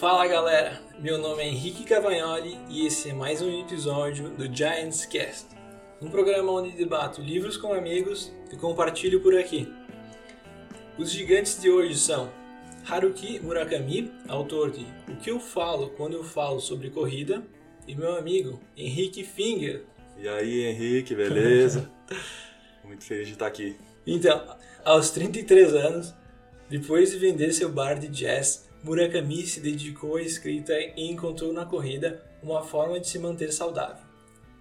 Fala galera, meu nome é Henrique Cavagnoli e esse é mais um episódio do Giants Cast, um programa onde debato livros com amigos e compartilho por aqui. Os gigantes de hoje são Haruki Murakami, autor de O que eu falo quando eu falo sobre corrida, e meu amigo Henrique Finger. E aí, Henrique, beleza? Muito feliz de estar aqui. Então, aos 33 anos, depois de vender seu bar de jazz, Murakami se dedicou à escrita e encontrou na corrida uma forma de se manter saudável.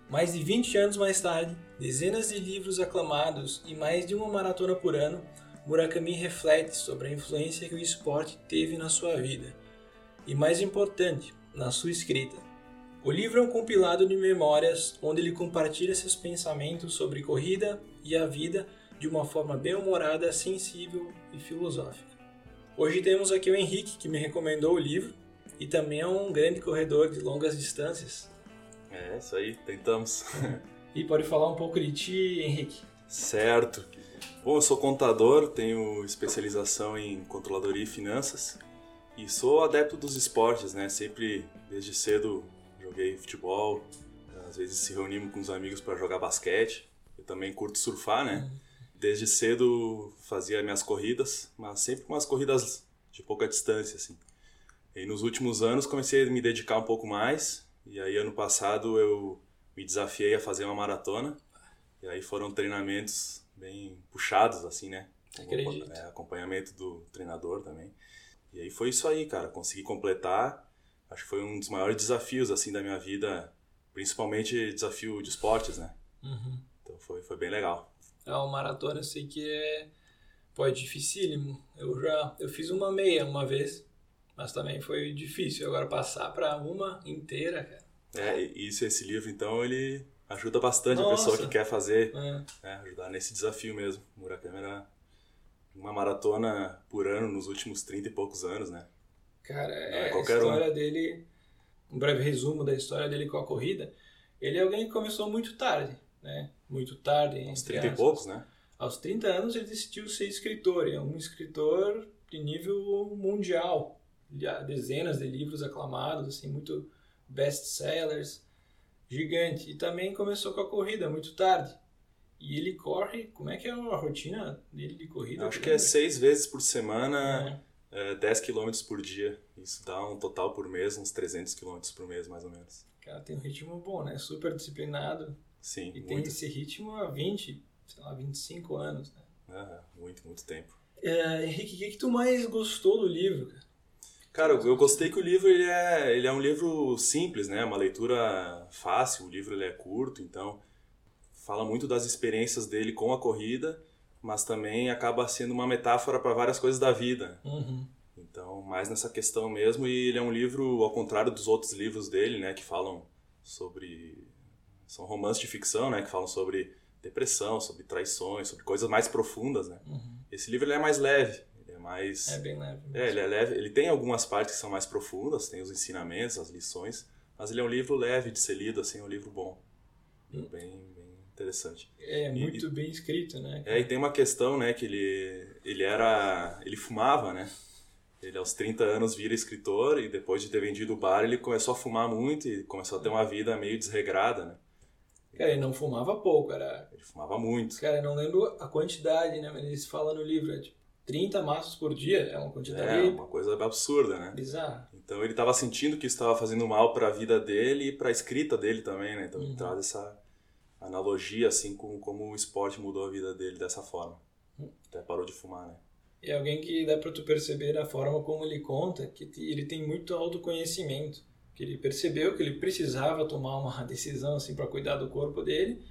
Mais de 20 anos mais tarde, dezenas de livros aclamados e mais de uma maratona por ano, Murakami reflete sobre a influência que o esporte teve na sua vida e, mais importante, na sua escrita. O livro é um compilado de memórias onde ele compartilha seus pensamentos sobre corrida e a vida de uma forma bem-humorada, sensível e filosófica. Hoje temos aqui o Henrique, que me recomendou o livro e também é um grande corredor de longas distâncias. É, isso aí, tentamos. e pode falar um pouco de ti, Henrique? Certo. Bom, eu sou contador, tenho especialização em controladoria e finanças e sou adepto dos esportes, né? Sempre, desde cedo, joguei futebol, às vezes se reunimos com os amigos para jogar basquete. Eu também curto surfar, né? Uhum desde cedo fazia minhas corridas, mas sempre umas corridas de pouca distância, assim. E nos últimos anos comecei a me dedicar um pouco mais, e aí ano passado eu me desafiei a fazer uma maratona, e aí foram treinamentos bem puxados, assim, né? Acredito. É, acompanhamento do treinador também. E aí foi isso aí, cara, consegui completar, acho que foi um dos maiores desafios, assim, da minha vida, principalmente desafio de esportes, né? Uhum. Então foi, foi bem legal. É uma maratona, eu sei que é, pô, é dificílimo. Eu já eu fiz uma meia uma vez, mas também foi difícil. Agora passar para uma inteira, cara. É, isso, esse livro, então, ele ajuda bastante Nossa. a pessoa que quer fazer, é. É, ajudar nesse desafio mesmo. Murakami era uma maratona por ano nos últimos 30 e poucos anos, né? Cara, é, a história um. dele, um breve resumo da história dele com a corrida. Ele é alguém que começou muito tarde né? Muito tarde. Aos 30 e poucos, né? Aos 30 anos ele decidiu ser escritor. É um escritor de nível mundial. Dezenas de livros aclamados, assim, muito best-sellers. Gigante. E também começou com a corrida muito tarde. E ele corre, como é que é a rotina dele de corrida? Acho que é seis vezes por semana, é. É, 10 km por dia. Isso dá um total por mês, uns 300 km por mês, mais ou menos. Cara, tem um ritmo bom, né? Super disciplinado. Sim, E muito. tem esse ritmo há 20, sei lá, 25 anos, né? Ah, muito, muito tempo. É, Henrique, o que, que tu mais gostou do livro, cara? Cara, eu gostei que o livro ele é, ele é um livro simples, né? Uma leitura fácil, o livro ele é curto, então fala muito das experiências dele com a corrida, mas também acaba sendo uma metáfora para várias coisas da vida. Uhum. Então, mais nessa questão mesmo, e ele é um livro ao contrário dos outros livros dele, né, que falam sobre são romances de ficção, né, que falam sobre depressão, sobre traições, sobre coisas mais profundas, né? Uhum. Esse livro ele é mais leve, ele é mais É bem leve. Mesmo. É, ele é leve, ele tem algumas partes que são mais profundas, tem os ensinamentos, as lições, mas ele é um livro leve de ser lido, assim, um livro bom. Uhum. Bem, bem interessante. É, muito e, bem escrito, né? É, e tem uma questão, né, que ele ele era, ele fumava, né? Ele aos 30 anos vira escritor e depois de ter vendido o bar, ele começou a fumar muito e começou a ter uma vida meio desregrada, né? Cara, ele não fumava pouco, era. Ele fumava muito. Cara, eu não lembro a quantidade, né? Mas eles falam no livro, é tipo 30 maços por dia, é uma quantidade. É, uma coisa absurda, né? Bizarra. Então ele estava sentindo que isso estava fazendo mal para a vida dele e para a escrita dele também, né? Então uhum. ele traz essa analogia, assim, com como o esporte mudou a vida dele dessa forma. Uhum. Até parou de fumar, né? É alguém que dá para tu perceber a forma como ele conta, que ele tem muito autoconhecimento que ele percebeu que ele precisava tomar uma decisão assim para cuidar do corpo dele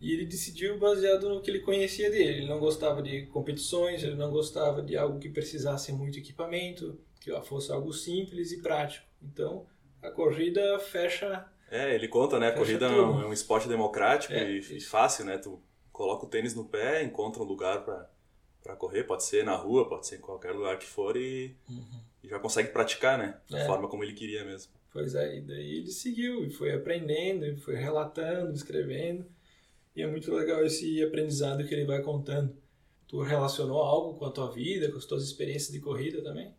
e ele decidiu baseado no que ele conhecia dele. Ele não gostava de competições, ele não gostava de algo que precisasse muito equipamento, que fosse algo simples e prático. Então a corrida fecha. É, ele conta, né? A corrida é um, é um, esporte democrático é, e fácil, né? Tu coloca o tênis no pé, encontra um lugar para para correr, pode ser na rua, pode ser em qualquer lugar que for e, uhum. e já consegue praticar, né? Da é. forma como ele queria mesmo. Pois é, e daí ele seguiu e foi aprendendo, e foi relatando, escrevendo. E é muito legal esse aprendizado que ele vai contando. Tu relacionou algo com a tua vida, com as tuas experiências de corrida também?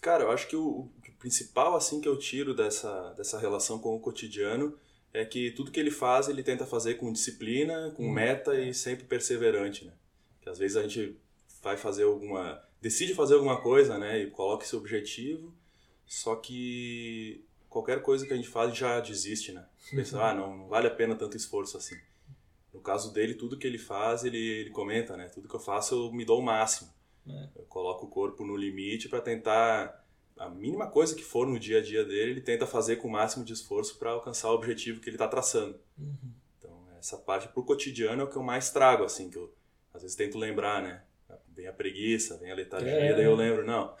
Cara, eu acho que o, o principal assim que eu tiro dessa, dessa relação com o cotidiano é que tudo que ele faz, ele tenta fazer com disciplina, com hum. meta e sempre perseverante, né? Que às vezes a gente vai fazer alguma decide fazer alguma coisa, né, e coloca esse objetivo, só que qualquer coisa que a gente faz já desiste, né? Pensa, ah, não, não vale a pena tanto esforço assim. No caso dele, tudo que ele faz, ele, ele comenta, né? Tudo que eu faço, eu me dou o máximo. É. Eu coloco o corpo no limite para tentar a mínima coisa que for no dia a dia dele, ele tenta fazer com o máximo de esforço para alcançar o objetivo que ele está traçando. Uhum. Então, essa parte pro cotidiano é o que eu mais trago, assim, que eu às vezes tento lembrar, né? Vem a preguiça, vem a letargia, é. daí eu lembro, não,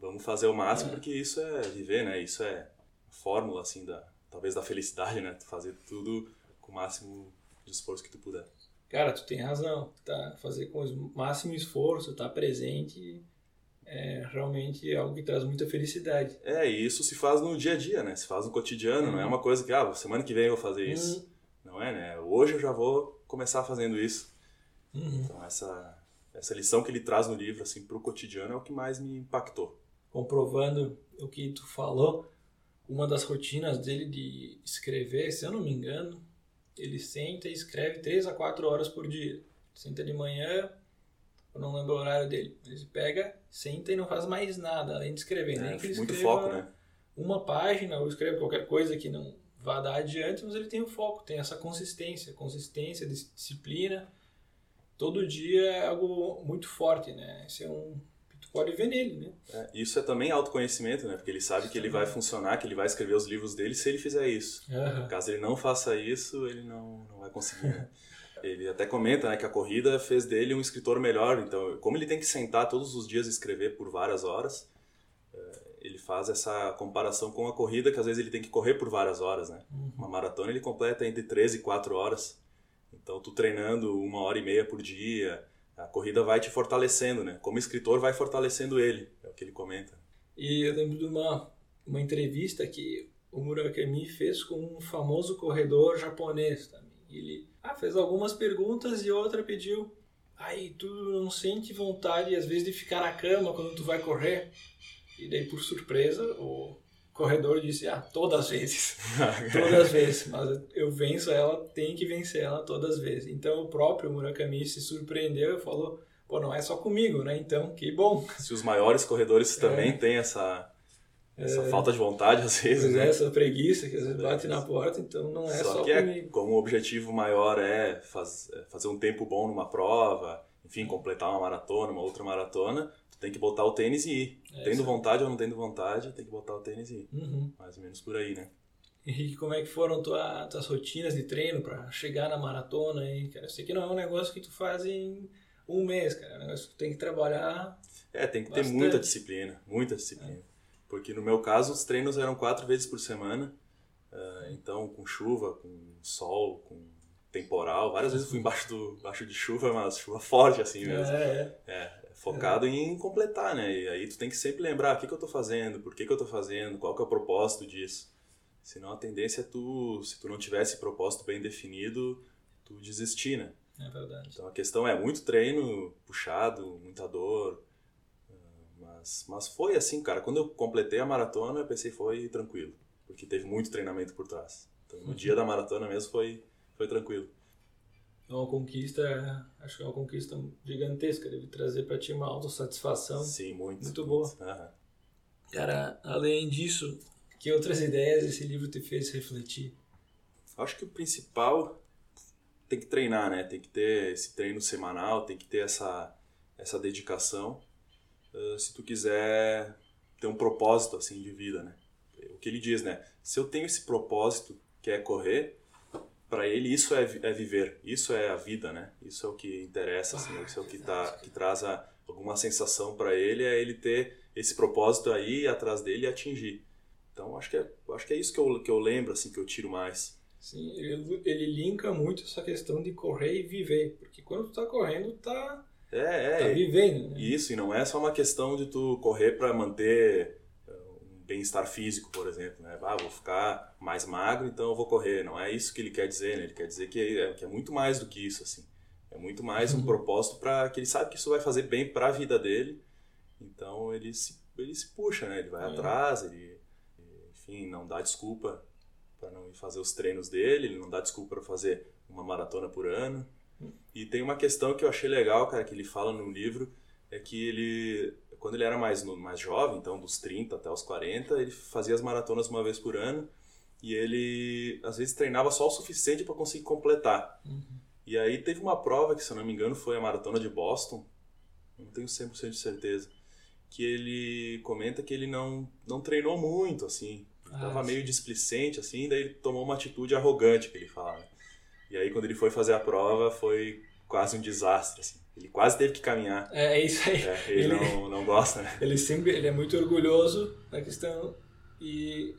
vamos, fazer o máximo é. porque isso é viver, né? Isso é fórmula, assim, da, talvez da felicidade, né? Fazer tudo com o máximo de esforço que tu puder. Cara, tu tem razão. Tá? Fazer com o máximo esforço, estar tá presente é realmente algo que traz muita felicidade. É, e isso se faz no dia a dia, né? Se faz no cotidiano, uhum. não é uhum. uma coisa que, ah, semana que vem eu vou fazer isso. Uhum. Não é, né? Hoje eu já vou começar fazendo isso. Uhum. Então, essa, essa lição que ele traz no livro, assim, pro cotidiano é o que mais me impactou. Comprovando o que tu falou, uma das rotinas dele de escrever, se eu não me engano, ele senta e escreve 3 a 4 horas por dia. Senta de manhã, eu não lembro o horário dele. Ele pega, senta e não faz mais nada, além de escrever. É, Nem que ele muito foco, né? Uma página ou escreva qualquer coisa que não vá dar adiante, mas ele tem o foco, tem essa consistência, consistência, disciplina. Todo dia é algo muito forte, né? Esse é um pode ver nele, né? É, isso é também autoconhecimento, né? Porque ele sabe que ele vai funcionar, que ele vai escrever os livros dele se ele fizer isso. Uhum. Caso ele não faça isso, ele não, não vai conseguir. Né? Ele até comenta né, que a corrida fez dele um escritor melhor. Então, como ele tem que sentar todos os dias e escrever por várias horas, eh, ele faz essa comparação com a corrida, que às vezes ele tem que correr por várias horas. Né? Uhum. Uma maratona ele completa entre 13 e 4 horas. Então, tu treinando uma hora e meia por dia, a corrida vai te fortalecendo. Né? Como escritor, vai fortalecendo ele, é o que ele comenta. E eu lembro de uma, uma entrevista que o Murakami fez com um famoso corredor japonês também. Ele ah, fez algumas perguntas e outra pediu. Aí tu não sente vontade, às vezes, de ficar na cama quando tu vai correr? E daí, por surpresa, o corredor disse: Ah, todas as vezes. todas as vezes. Mas eu venço ela, tem que vencer ela todas as vezes. Então, o próprio Murakami se surpreendeu e falou: Pô, não é só comigo, né? Então, que bom. Se os maiores corredores também é. têm essa essa é, falta de vontade, às vezes, né? Essa preguiça que às vezes bate na porta, então não é só, só que é, como o objetivo maior é, faz, é fazer um tempo bom numa prova, enfim, completar uma maratona, uma outra maratona, tu tem que botar o tênis e ir. É, tendo vontade ou não tendo vontade, tem que botar o tênis e ir. Uhum. Mais ou menos por aí, né? Henrique, como é que foram tua, tuas rotinas de treino para chegar na maratona aí, cara? Eu sei que não é um negócio que tu faz em um mês, cara. É um negócio que tu tem que trabalhar. É, tem que bastante. ter muita disciplina, muita disciplina. É. Porque no meu caso, os treinos eram quatro vezes por semana. Uh, então, com chuva, com sol, com temporal. Várias vezes fui embaixo, do, embaixo de chuva, mas chuva forte assim mesmo. É, é. é focado é. em completar, né? E aí tu tem que sempre lembrar o que, que eu tô fazendo, por que, que eu tô fazendo, qual que é o propósito disso. Senão a tendência é tu, se tu não tivesse propósito bem definido, tu desistir, né? É verdade. Então a questão é muito treino puxado, muita dor, mas, mas foi assim, cara. Quando eu completei a maratona, eu pensei foi tranquilo, porque teve muito treinamento por trás. Então, no dia da maratona mesmo foi, foi tranquilo. É uma conquista, acho que é uma conquista gigantesca, deve trazer para ti uma autossatisfação. Sim, muito. Muito boa. Uhum. Cara, além disso, que outras ideias esse livro te fez refletir? Acho que o principal tem que treinar, né? Tem que ter esse treino semanal, tem que ter essa, essa dedicação uh, se tu quiser ter um propósito assim de vida, né? O que ele diz, né? Se eu tenho esse propósito que é correr, para ele isso é, é viver, isso é a vida, né? Isso é o que interessa, assim, isso é o que tá que traz a, alguma sensação para ele, é ele ter esse propósito aí atrás dele e atingir. Então acho que é, acho que é isso que eu, que eu lembro assim que eu tiro mais. Sim, ele, ele linka muito essa questão de correr e viver, porque quando tu tá correndo, tá é, é. Tá vivendo. Né? Isso, e não é só uma questão de tu correr para manter bem-estar físico, por exemplo, né? Ah, vou ficar mais magro, então eu vou correr. Não é isso que ele quer dizer, né? Ele quer dizer que é, que é muito mais do que isso, assim. É muito mais um uhum. propósito para que ele sabe que isso vai fazer bem para a vida dele. Então ele se ele se puxa, né? Ele vai É. atrás, ele, enfim, não dá desculpa para não ir fazer os treinos dele, ele não dá desculpa para fazer uma maratona por ano. E tem uma questão que eu achei legal, cara, que ele fala no livro, é que ele, quando ele era mais, mais jovem, então dos 30 até os 40, ele fazia as maratonas uma vez por ano e ele, às vezes, treinava só o suficiente para conseguir completar. E aí teve uma prova que, se eu não me engano, foi a maratona de Boston, não tenho 100% de certeza, que ele comenta que ele não, não treinou muito, assim, Ah, tava meio displicente, assim, daí ele tomou uma atitude arrogante, que ele fala. né? E aí, quando ele foi fazer a prova, foi quase um desastre, assim. Ele quase teve que caminhar. É, é isso aí. É, ele Ele- não, não gosta, né? Ele sempre ele é muito orgulhoso da questão e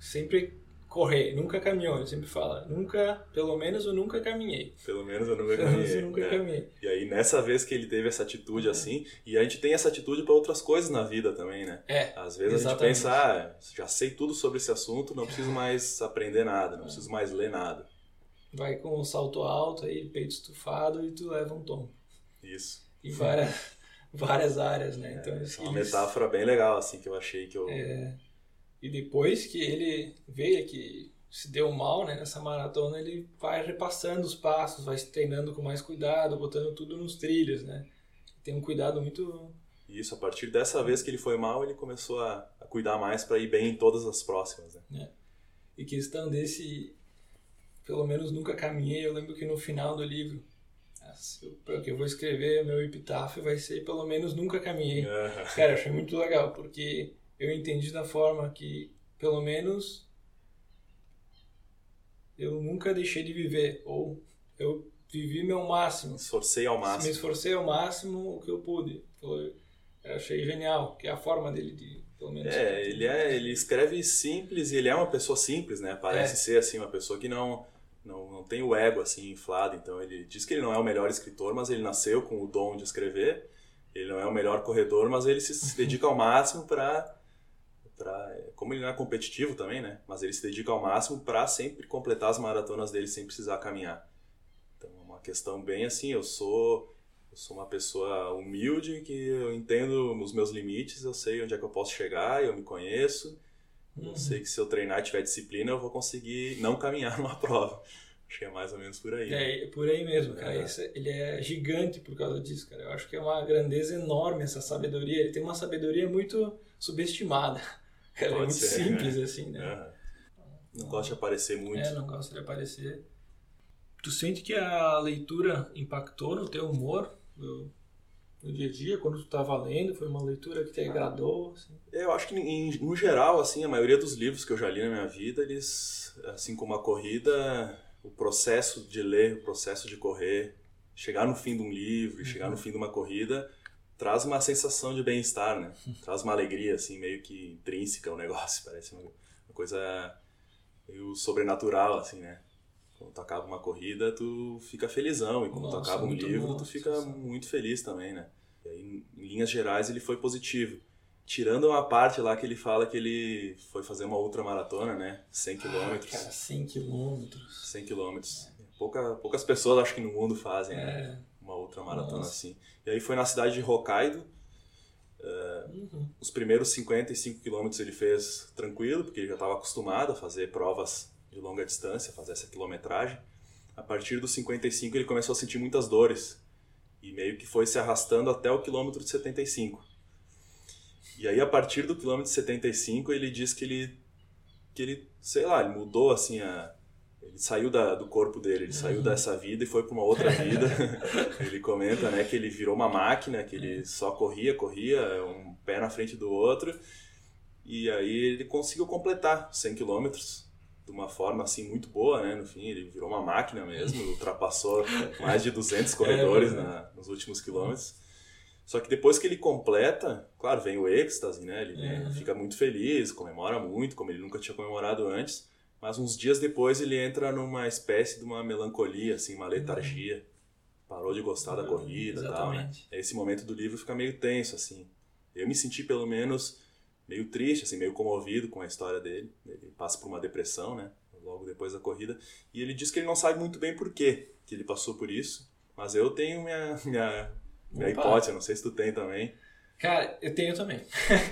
sempre correr, nunca caminhou, ele sempre fala, nunca, pelo menos eu nunca caminhei. Pelo menos eu nunca Pelo caminhei. eu nunca né? caminhei. E aí, nessa vez que ele teve essa atitude assim, e a gente tem essa atitude para outras coisas na vida também, né? É, Às vezes a gente Exatamente. pensa, ah, já sei tudo sobre esse assunto, não preciso mais aprender nada, não preciso mais ler nada. Vai com um salto alto aí, peito estufado e tu leva um tombo. Isso. Em várias, várias áreas, né? Então, Essa é uma eles- metáfora bem legal, assim, que eu achei que eu... É, e depois que ele veio que se deu mal né, nessa maratona, ele vai repassando os passos, vai se treinando com mais cuidado, botando tudo nos trilhos, né? Tem um cuidado muito... E Isso, a partir dessa vez que ele foi mal, ele começou a, a cuidar mais para ir bem em todas as próximas, né? E questão desse... Pelo menos nunca caminhei, eu lembro que no final do livro, o que eu vou escrever, meu epitáfio vai ser pelo menos nunca caminhei. Cara, achei muito legal, porque eu entendi da forma que, pelo menos, eu nunca deixei de viver, ou eu vivi meu máximo. Esforcei ao Me máximo. esforcei ao máximo o que eu pude. Eu achei genial, que é a forma dele de, pelo menos... É, ele é, ele escreve simples e ele é uma pessoa simples, né? Parece É. ser assim uma pessoa que não, não não tem o ego assim inflado. Então ele diz que ele não é o melhor escritor, mas ele nasceu com o dom de escrever. Ele não é o melhor corredor, mas ele se, dedica ao máximo para para como ele não é competitivo também, né? Mas ele se dedica ao máximo para sempre completar as maratonas dele sem precisar caminhar. Então é uma questão bem assim, eu sou eu sou uma pessoa humilde que eu entendo os meus limites, eu sei onde é que eu posso chegar, eu me conheço. Eu Uhum. sei que se eu treinar e tiver disciplina, eu vou conseguir não caminhar numa prova. Acho que é mais ou menos por aí. né? É, é por aí mesmo, cara. É. Esse- ele é gigante por causa disso, cara. Eu acho que é uma grandeza enorme essa sabedoria. Ele tem uma sabedoria muito subestimada. Cara, é Pode muito ser, simples, assim, né? Aham. Não gosto de aparecer muito. É, não gosta de aparecer. Tu sente que a leitura impactou no teu humor no, no dia a dia, quando tu tava lendo? Foi uma leitura que te agradou? Assim? Eu acho que, em- no geral, assim, a maioria dos livros que eu já li na minha vida, eles, assim como a corrida, o processo de ler, o processo de correr, chegar no fim de um livro e chegar no fim de uma corrida, traz uma sensação de bem-estar, né? Traz uma alegria, assim, meio que intrínseca ao negócio, parece uma, uma coisa meio sobrenatural, assim, né? Quando tu acaba uma corrida, tu fica felizão, e quando tu Nossa, acaba um livro, bom, tu fica muito feliz também, né? E aí, em linhas gerais, ele foi positivo. Tirando uma parte lá que ele fala que ele foi fazer uma ultramaratona, né? 100 Ah, quilômetros. cara, 100 quilômetros. 100 quilômetros. Pouca, poucas pessoas, acho que no mundo fazem, né? É. Uma ultramaratona Nossa. assim. E aí foi na cidade de Hokkaido. Uhum. Os primeiros 55 quilômetros ele fez tranquilo, porque ele já estava acostumado a fazer provas de longa distância, fazer essa quilometragem. A partir dos 55 ele começou a sentir muitas dores e meio que foi se arrastando até o quilômetro de 75. E aí a partir do quilômetro de 75 ele diz que ele que ele, sei lá, ele mudou assim a ele saiu da, do corpo dele, ele saiu dessa vida e foi para uma outra vida. ele comenta, né, que ele virou uma máquina, que ele só corria, corria, um pé na frente do outro. E aí ele conseguiu completar 100 quilômetros de uma forma assim muito boa, né? No fim, ele virou uma máquina mesmo, ultrapassou mais de 200 corredores na, nos últimos quilômetros. Só que depois que ele completa, claro, vem o êxtase, né? Ele Uhum. fica muito feliz, comemora muito, como ele nunca tinha comemorado antes. Mas uns dias depois ele entra numa espécie de uma melancolia, assim, uma letargia. Parou de gostar da corrida e tal, né? Esse momento do livro fica meio tenso, assim. Eu me senti, pelo menos, meio triste, assim, meio comovido com a história dele. Ele passa por uma depressão, né? Logo depois da corrida. E ele diz que ele não sabe muito bem por quê que ele passou por isso. Mas eu tenho minha, minha, minha Opa. hipótese, não sei se tu tem também. Cara, eu tenho também.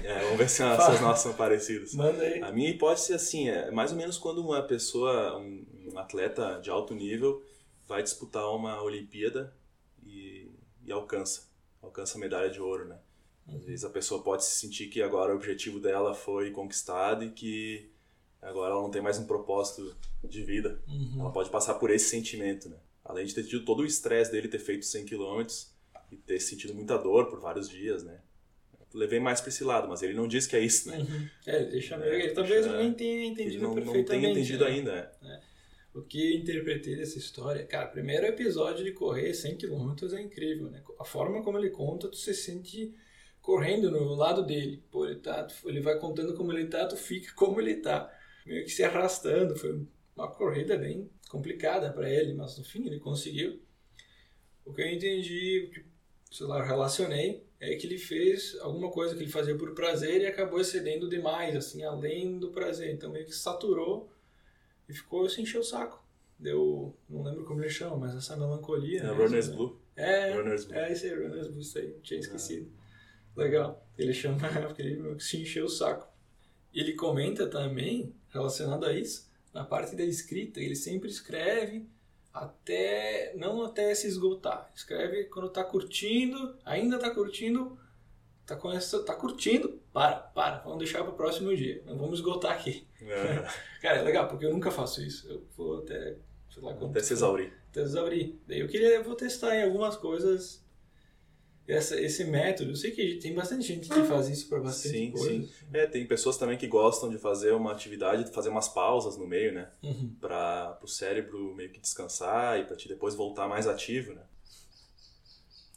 É, vamos ver se as nossas são parecidas. Manda aí. A minha hipótese assim, é mais ou menos quando uma pessoa, um, um atleta de alto nível, vai disputar uma Olimpíada e, e alcança, alcança a medalha de ouro, né? Às vezes a pessoa pode se sentir que agora o objetivo dela foi conquistado e que agora ela não tem mais um propósito de vida. Uhum. Ela pode passar por esse sentimento, né? Além de ter tido todo o estresse dele ter feito 100 km e ter sentido muita dor por vários dias, né? levei mais para esse lado, mas ele não disse que é isso, né? Uhum. É, deixa é, ele talvez nem tenha entendido não, perfeitamente. Não tenha entendido né? ainda, é. O que eu interpretei dessa história, cara, primeiro episódio de correr 100 km é incrível, né? A forma como ele conta, tu se sente correndo no lado dele. Pô, ele, tá, ele vai contando como ele tá, tu fica como ele tá. Meio que se arrastando. Foi uma corrida bem complicada para ele, mas no fim ele conseguiu. O que eu entendi, sei lá, relacionei, é que ele fez alguma coisa que ele fazia por prazer e acabou excedendo demais, assim, além do prazer. Então meio que saturou e ficou se encheu o saco. Deu, não lembro como ele chama, mas essa melancolia. É, né? Runner's Blue. É, Runner's Blue. é esse aí, Runner's Blue, isso aí, tinha esquecido. Legal. Ele chama porque ele se encheu o saco. Ele comenta também, relacionado a isso, na parte da escrita, ele sempre escreve até não até se esgotar. Escreve quando tá curtindo, ainda tá curtindo, tá com essa, tá curtindo, para, para, vamos deixar para o próximo dia. Não vamos esgotar aqui. É. Cara, é legal, porque eu nunca faço isso. Eu vou até, sei lá, até se exaurir. Até exaurir. Daí eu queria, eu vou testar em algumas coisas essa, esse método. Eu sei que tem bastante gente que faz isso para bastante sim, coisa. Sim, É, tem pessoas também que gostam de fazer uma atividade, fazer umas pausas no meio, né? Uhum. Para o cérebro meio que descansar e para te depois voltar mais ativo, né?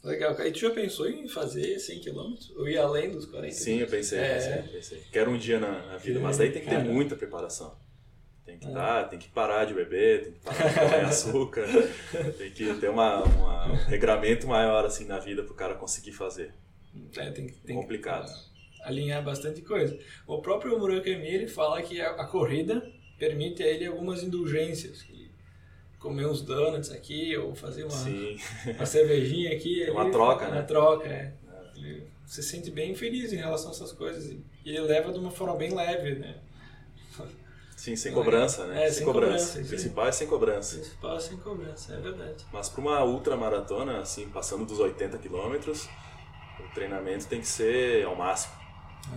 Legal. E tu já pensou em fazer 100 km? Ou ir além dos 40? Sim, eu pensei, É. pensei, pensei. Quero um dia na, na vida, mas daí tem que ter muita preparação. Tem que, É. dar, tem que parar de beber, tem que parar de comer açúcar, tem que ter uma, uma- um regramento maior assim na vida pro cara conseguir fazer. É, tem, tem Complicado. que alinhar bastante coisa. O próprio Murakami ele fala que a, a corrida permite a ele algumas indulgências. Comer uns donuts aqui, ou fazer uma, uma cervejinha aqui. É uma ele- troca, uma né? troca, é. Ele se sente bem feliz em relação a essas coisas. E ele leva de uma forma bem leve, né? Sim, sem cobrança, né? É, sem, sem cobrança. cobrança, principal é sem cobrança. Principal sem cobrança, é verdade. Mas para uma ultramaratona, assim, passando dos 80 quilômetros, o treinamento tem que ser ao máximo. É.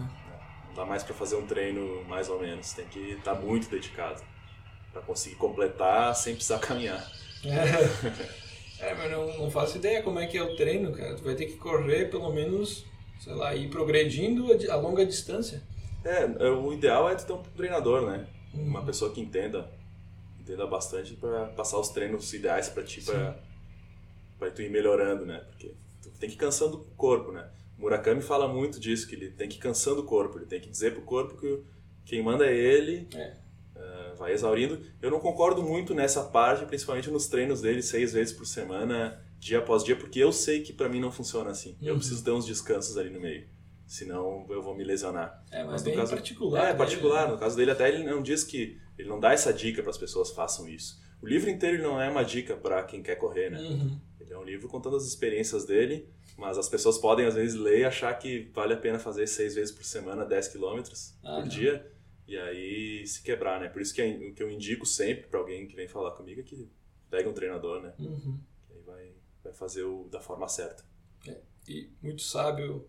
Não dá mais para fazer um treino mais ou menos, tem que estar muito dedicado para conseguir completar sem precisar caminhar. É, é mas não, não faço ideia como é que é o treino, cara. Tu vai ter que correr pelo menos, sei lá, ir progredindo a, longa distância. É, o ideal é tu ter um treinador, né? Uhum. Uma pessoa que entenda, entenda bastante para passar os treinos ideais para ti, para para tu ir melhorando, né? Porque tu tem que ir cansando o corpo, né? Murakami fala muito disso, que ele tem que ir cansando o corpo, ele tem que dizer pro corpo que quem manda é ele, É. eh, vai exaurindo. Eu não concordo muito nessa parte, principalmente nos treinos dele, seis vezes por semana, dia após dia, porque eu sei que para mim não funciona assim. Eu Uhum. preciso ter uns descansos ali no meio, senão eu vou me lesionar. É, mas, Mas no caso- particular. É, particular. né? No caso dele, até ele não diz que. Ele não dá essa dica para as pessoas façam isso. O livro inteiro não é uma dica para quem quer correr, né? Uhum. Ele é um livro contando as experiências dele, mas as pessoas podem às vezes ler e achar que vale a pena fazer seis vezes por semana, 10 quilômetros Ah, por não. dia, e aí se quebrar, né? Por isso que é- o que eu indico sempre para alguém que vem falar comigo é que pegue um treinador, né? Uhum. Que aí vai, vai fazer o, da forma certa. E muito sábio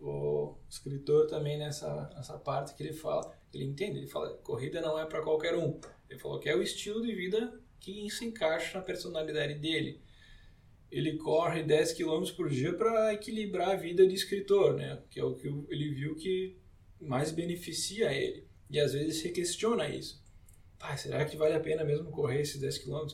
o escritor também nessa, nessa parte que ele fala, ele entende, ele fala, corrida não é para qualquer um. Ele falou que é o estilo de vida que se encaixa na personalidade dele. Ele corre 10 km por dia para equilibrar a vida de escritor, né? Que é o que ele viu que mais beneficia ele. E às vezes se questiona isso. Ah, será que vale a pena mesmo correr esses 10 km?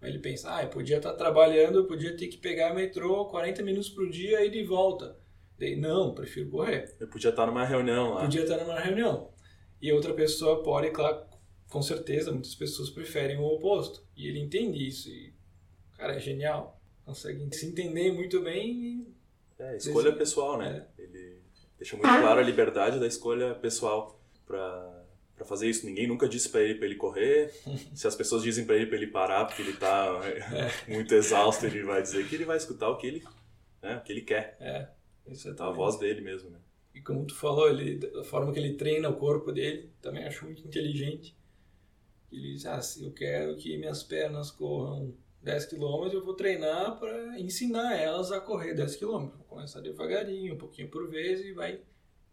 Aí ele pensa, ah, eu podia estar trabalhando, eu podia ter que pegar metrô 40 minutos por dia e de volta. Daí, não, prefiro correr. Eu podia estar numa reunião lá. Podia estar numa reunião. E outra pessoa pode, claro, com certeza, muitas pessoas preferem o oposto. E ele entende isso. E, cara, é genial. Consegue se entender muito bem e É, escolha pessoal, né? Ele deixa muito claro a liberdade da escolha pessoal pra para fazer isso. Ninguém nunca disse pra ele para ele correr. Se as pessoas dizem pra ele para ele parar porque ele tá muito exausto, ele vai dizer que ele vai escutar o que ele, né, o que ele quer. É. A voz dele mesmo, né? E como tu falou, ele, a forma que ele treina o corpo dele, também acho muito inteligente. Ele diz, ah, eu quero que minhas pernas corram 10 km, eu vou treinar para ensinar elas a correr 10 km. Vou começar devagarinho, um pouquinho por vez e vai,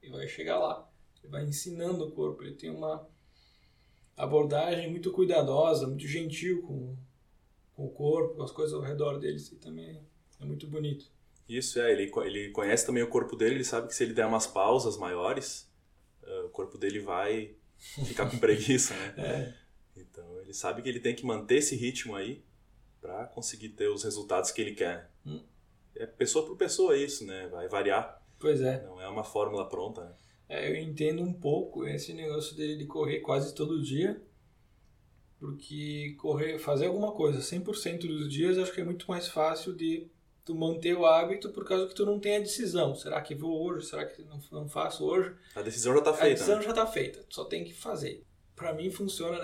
e vai chegar lá. Ele vai ensinando o corpo. Ele tem uma abordagem muito cuidadosa, muito gentil com, com o corpo, com as coisas ao redor dele. Isso também é muito bonito. Isso, é. Ele, ele conhece também o corpo dele, ele sabe que se ele der umas pausas maiores, uh, o corpo dele vai ficar com preguiça, né? É. Então ele sabe que ele tem que manter esse ritmo aí para conseguir ter os resultados que ele quer. Hum. É pessoa por pessoa isso, né? Vai variar. Pois é. Não é uma fórmula pronta, né? É, eu entendo um pouco esse negócio dele de correr quase todo dia. Porque correr, fazer alguma coisa 100% dos dias, acho que é muito mais fácil de tu manter o hábito por causa que tu não tem a decisão. Será que vou hoje? Será que não, não faço hoje? A decisão já está feita. A decisão né? já está feita, tu só tem que fazer. Para mim funciona,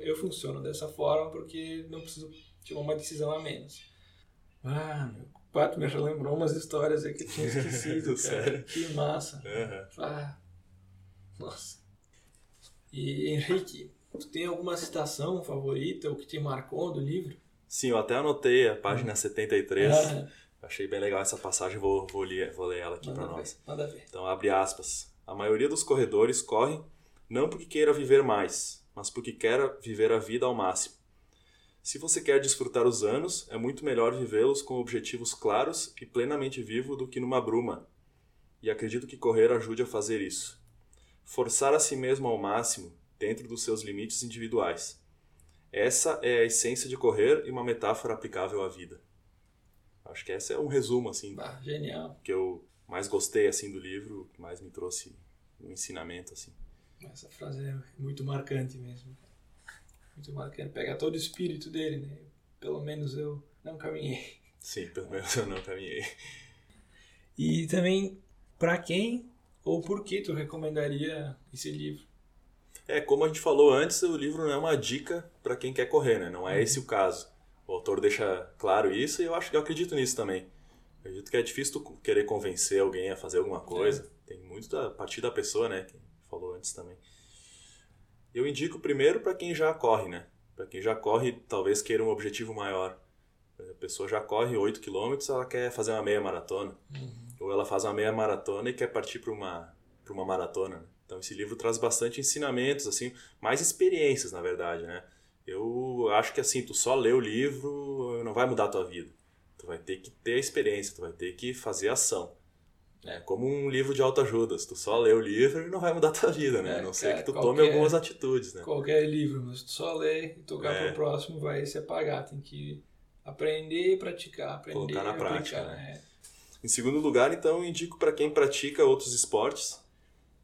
eu funciono dessa forma porque não preciso tomar uma decisão a menos. Ah, meu Pato me relembrou umas histórias aí que eu tinha esquecido, cara. Que massa. Uhum. Ah, nossa. E Henrique, tu tem alguma citação favorita ou que te marcou do livro? Sim, eu até anotei a página hum. 73. Ah, Achei bem legal essa passagem, vou, vou, ler, vou ler ela aqui para nós. Manda ver. Então, abre aspas. A maioria dos corredores corre não porque queira viver mais, mas porque quer viver a vida ao máximo. Se você quer desfrutar os anos, é muito melhor vivê-los com objetivos claros e plenamente vivo do que numa bruma. E acredito que correr ajude a fazer isso. Forçar a si mesmo ao máximo, dentro dos seus limites individuais. Essa é a essência de correr e uma metáfora aplicável à vida. Acho que esse é um resumo assim. Ah, genial. Que eu mais gostei assim do livro, que mais me trouxe um ensinamento assim. Essa frase é muito marcante mesmo muito marcante. Pega todo o espírito dele, né? Pelo menos eu não caminhei. Sim, pelo menos eu não caminhei. E também, para quem ou por que tu recomendaria esse livro? É, como a gente falou antes, o livro não é uma dica para quem quer correr, né? Não é esse o caso. O autor deixa claro isso e eu acho que eu acredito nisso também. Eu acredito que é difícil tu querer convencer alguém a fazer alguma coisa. É. Tem muito da partir da pessoa, né? Que falou antes também. Eu indico primeiro para quem já corre, né? Para quem já corre, talvez queira um objetivo maior. A pessoa já corre 8 km, ela quer fazer uma meia maratona. Uhum. Ou ela faz uma meia maratona e quer partir para uma, para uma maratona. Né? Então esse livro traz bastante ensinamentos, assim, mais experiências, na verdade, né? Eu acho que assim, tu só lê o livro não vai mudar a tua vida. Tu vai ter que ter a experiência, tu vai ter que fazer ação. É como um livro de autoajuda. Se tu só lê o livro, ele não vai mudar a tua vida, né? É, a não ser que tu qualquer, tome algumas atitudes, né? Qualquer livro, mas tu só lê e tocar é. pro próximo vai se apagar. Tem que aprender e praticar, aprender Colocar na aplicar, prática, né? Em segundo lugar, então, indico para quem pratica outros esportes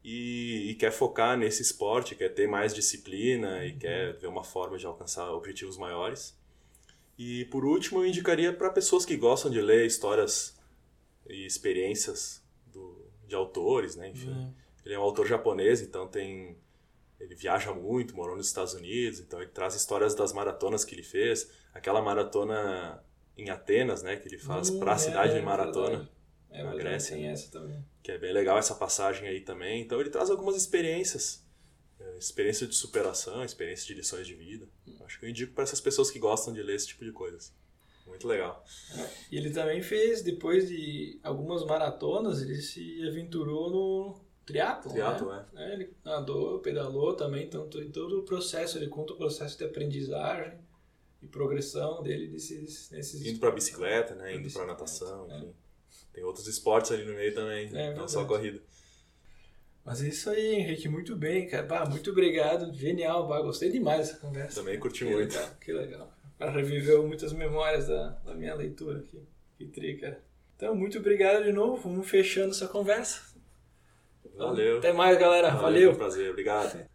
e, e, quer focar nesse esporte, quer ter mais disciplina uhum. e quer ver uma forma de alcançar objetivos maiores. E por último, eu indicaria para pessoas que gostam de ler histórias e experiências de autores, né? Enfim, uhum. ele é um autor japonês, então tem ele viaja muito, morou nos Estados Unidos, então ele traz histórias das maratonas que ele fez, aquela maratona em Atenas, né, que ele faz hum, para a é, cidade é, de maratona é, na Grécia. Tem essa também. Que é bem legal essa passagem aí também. Então ele traz algumas experiências, é, experiência de superação, experiência de lições de vida. Acho que eu indico para essas pessoas que gostam de ler esse tipo de coisas. Muito legal. E ele também fez, depois de algumas maratonas, ele se aventurou no triatlo, triatlo né? é. é. Ele nadou, pedalou também, então em todo o processo, ele conta o processo de aprendizagem e progressão dele desses, nesses... Indo para bicicleta, né? Indo para natação, é. Tem outros esportes ali no meio também, é, não só corrida. Mas é isso aí, Henrique, muito bem, cara. Bah, muito obrigado, genial, bah, gostei demais dessa conversa. Também curti que muito. Legal, que legal reviveu muitas memórias da, da minha leitura aqui. Que tri, cara. Então, muito obrigado de novo. Vamos fechando essa conversa. Valeu. Até mais, galera. Valeu. Valeu. Foi um prazer. Obrigado.